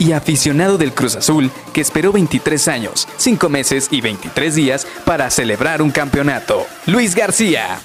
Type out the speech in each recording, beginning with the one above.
y aficionado del Cruz Azul que esperó 23 años, 5 meses y 23 días para celebrar un campeonato. Luis García.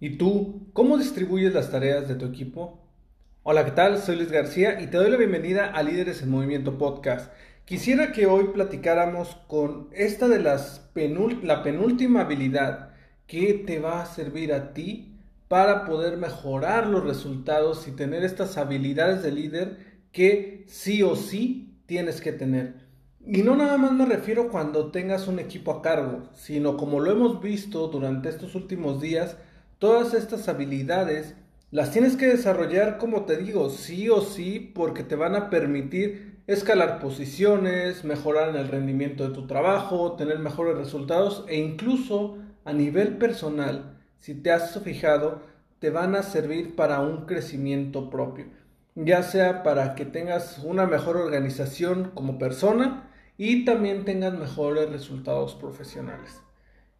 ¿Y tú, cómo distribuyes las tareas de tu equipo? Hola, ¿qué tal? Soy Luis García y te doy la bienvenida a Líderes en Movimiento Podcast. Quisiera que hoy platicáramos con esta de las la penúltima habilidad que te va a servir a ti para poder mejorar los resultados y tener estas habilidades de líder que sí o sí tienes que tener. Y no nada más me refiero cuando tengas un equipo a cargo, sino como lo hemos visto durante estos últimos días, Todas estas habilidades las tienes que desarrollar, como te digo, sí o sí, porque te van a permitir escalar posiciones, mejorar en el rendimiento de tu trabajo, tener mejores resultados e incluso a nivel personal, si te has fijado, te van a servir para un crecimiento propio, ya sea para que tengas una mejor organización como persona y también tengas mejores resultados profesionales.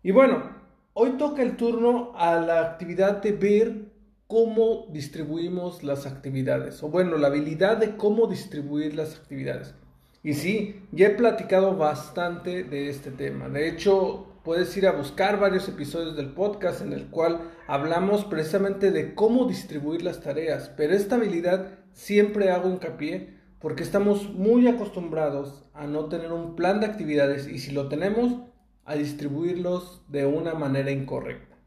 Y bueno, Hoy toca el turno a la actividad de ver cómo distribuimos las actividades, o bueno, la habilidad de cómo distribuir las actividades. Y sí, ya he platicado bastante de este tema. De hecho, puedes ir a buscar varios episodios del podcast en el cual hablamos precisamente de cómo distribuir las tareas. Pero esta habilidad siempre hago hincapié porque estamos muy acostumbrados a no tener un plan de actividades y si lo tenemos, a distribuirlos de una manera incorrecta.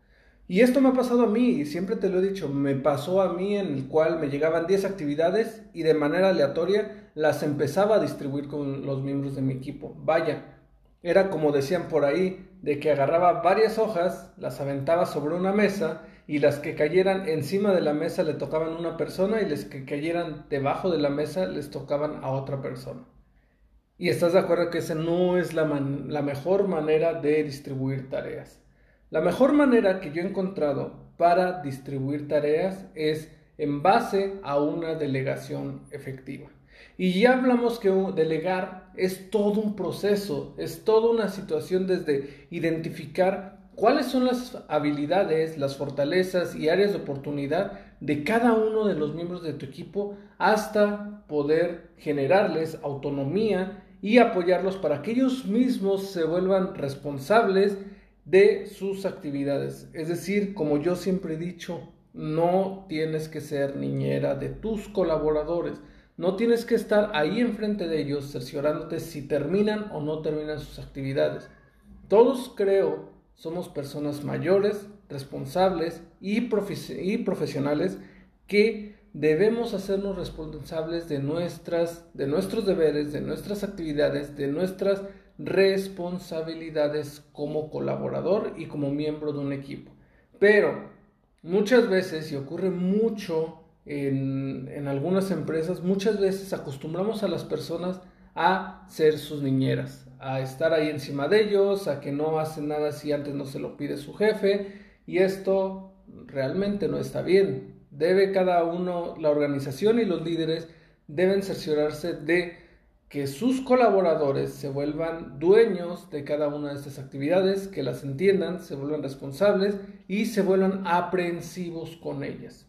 Y esto me ha pasado a mí, y siempre te lo he dicho, me pasó a mí en el cual me llegaban 10 actividades y de manera aleatoria las empezaba a distribuir con los miembros de mi equipo. Vaya, era como decían por ahí, de que agarraba varias hojas, las aventaba sobre una mesa y las que cayeran encima de la mesa le tocaban a una persona y las que cayeran debajo de la mesa les tocaban a otra persona. Y estás de acuerdo que esa no es la, la mejor manera de distribuir tareas. La mejor manera que yo he encontrado para distribuir tareas es en base a una delegación efectiva. Y ya hablamos que delegar es todo un proceso, es toda una situación desde identificar cuáles son las habilidades, las fortalezas y áreas de oportunidad de cada uno de los miembros de tu equipo hasta poder generarles autonomía y apoyarlos para que ellos mismos se vuelvan responsables de sus actividades. Es decir, como yo siempre he dicho, no tienes que ser niñera de tus colaboradores. No tienes que estar ahí enfrente de ellos cerciorándote si terminan o no terminan sus actividades. Todos creo somos personas mayores, responsables y, y profesionales que debemos hacernos responsables de nuestras de nuestros deberes, de nuestras actividades, de nuestras responsabilidades como colaborador y como miembro de un equipo. Pero muchas veces, y ocurre mucho en, en algunas empresas, muchas veces acostumbramos a las personas a ser sus niñeras, a estar ahí encima de ellos, a que no hacen nada si antes no se lo pide su jefe, y esto realmente no está bien. Debe cada uno, la organización y los líderes deben cerciorarse de que sus colaboradores se vuelvan dueños de cada una de estas actividades, que las entiendan, se vuelvan responsables y se vuelvan aprensivos con ellas.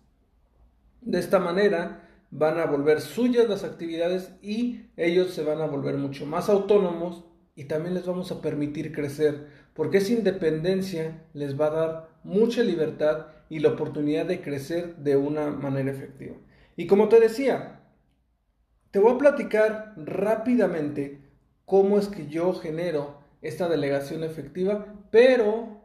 De esta manera van a volver suyas las actividades y ellos se van a volver mucho más autónomos y también les vamos a permitir crecer, porque esa independencia les va a dar mucha libertad y la oportunidad de crecer de una manera efectiva. Y como te decía, te voy a platicar rápidamente cómo es que yo genero esta delegación efectiva, pero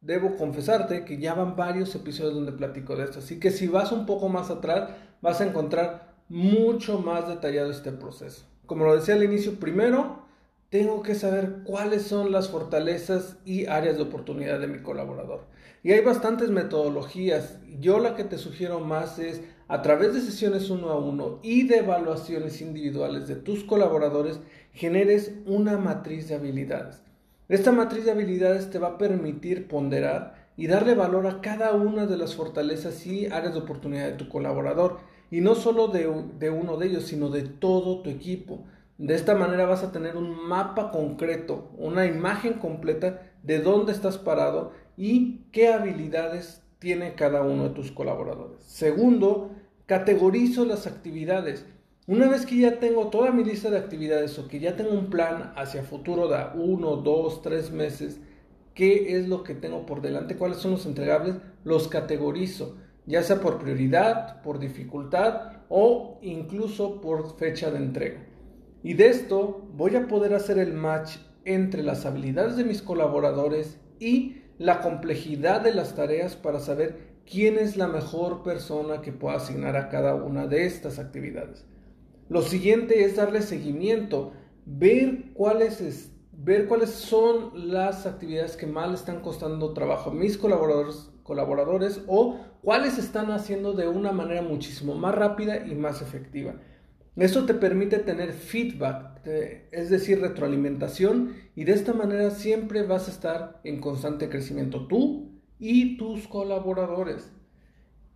debo confesarte que ya van varios episodios donde platico de esto. Así que si vas un poco más atrás, vas a encontrar mucho más detallado este proceso. Como lo decía al inicio, primero tengo que saber cuáles son las fortalezas y áreas de oportunidad de mi colaborador. Y hay bastantes metodologías. Yo la que te sugiero más es a través de sesiones uno a uno y de evaluaciones individuales de tus colaboradores, generes una matriz de habilidades. Esta matriz de habilidades te va a permitir ponderar y darle valor a cada una de las fortalezas y áreas de oportunidad de tu colaborador. Y no solo de, de uno de ellos, sino de todo tu equipo. De esta manera vas a tener un mapa concreto, una imagen completa de dónde estás parado y qué habilidades tiene cada uno de tus colaboradores. Segundo, categorizo las actividades. Una vez que ya tengo toda mi lista de actividades o que ya tengo un plan hacia futuro de uno, dos, tres meses, qué es lo que tengo por delante, cuáles son los entregables, los categorizo, ya sea por prioridad, por dificultad o incluso por fecha de entrega. Y de esto voy a poder hacer el match entre las habilidades de mis colaboradores y la complejidad de las tareas para saber quién es la mejor persona que pueda asignar a cada una de estas actividades. Lo siguiente es darle seguimiento, ver cuáles, ver cuáles son las actividades que más le están costando trabajo a mis colaboradores, colaboradores o cuáles están haciendo de una manera muchísimo más rápida y más efectiva. Esto te permite tener feedback, es decir, retroalimentación, y de esta manera siempre vas a estar en constante crecimiento tú y tus colaboradores.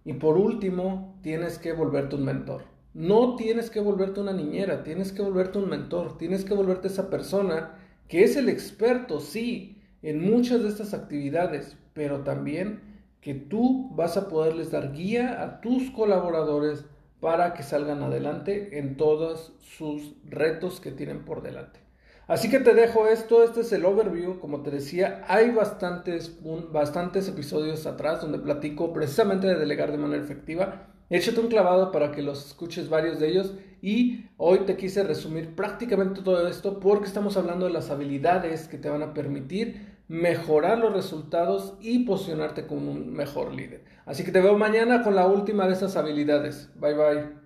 Y por último, tienes que volverte un mentor. No tienes que volverte una niñera, tienes que volverte un mentor, tienes que volverte esa persona que es el experto, sí, en muchas de estas actividades, pero también que tú vas a poderles dar guía a tus colaboradores para que salgan adelante en todos sus retos que tienen por delante. Así que te dejo esto, este es el overview, como te decía, hay bastantes, bastantes episodios atrás donde platico precisamente de delegar de manera efectiva. Échate un clavado para que los escuches varios de ellos y hoy te quise resumir prácticamente todo esto porque estamos hablando de las habilidades que te van a permitir mejorar los resultados y posicionarte como un mejor líder. Así que te veo mañana con la última de esas habilidades. Bye bye.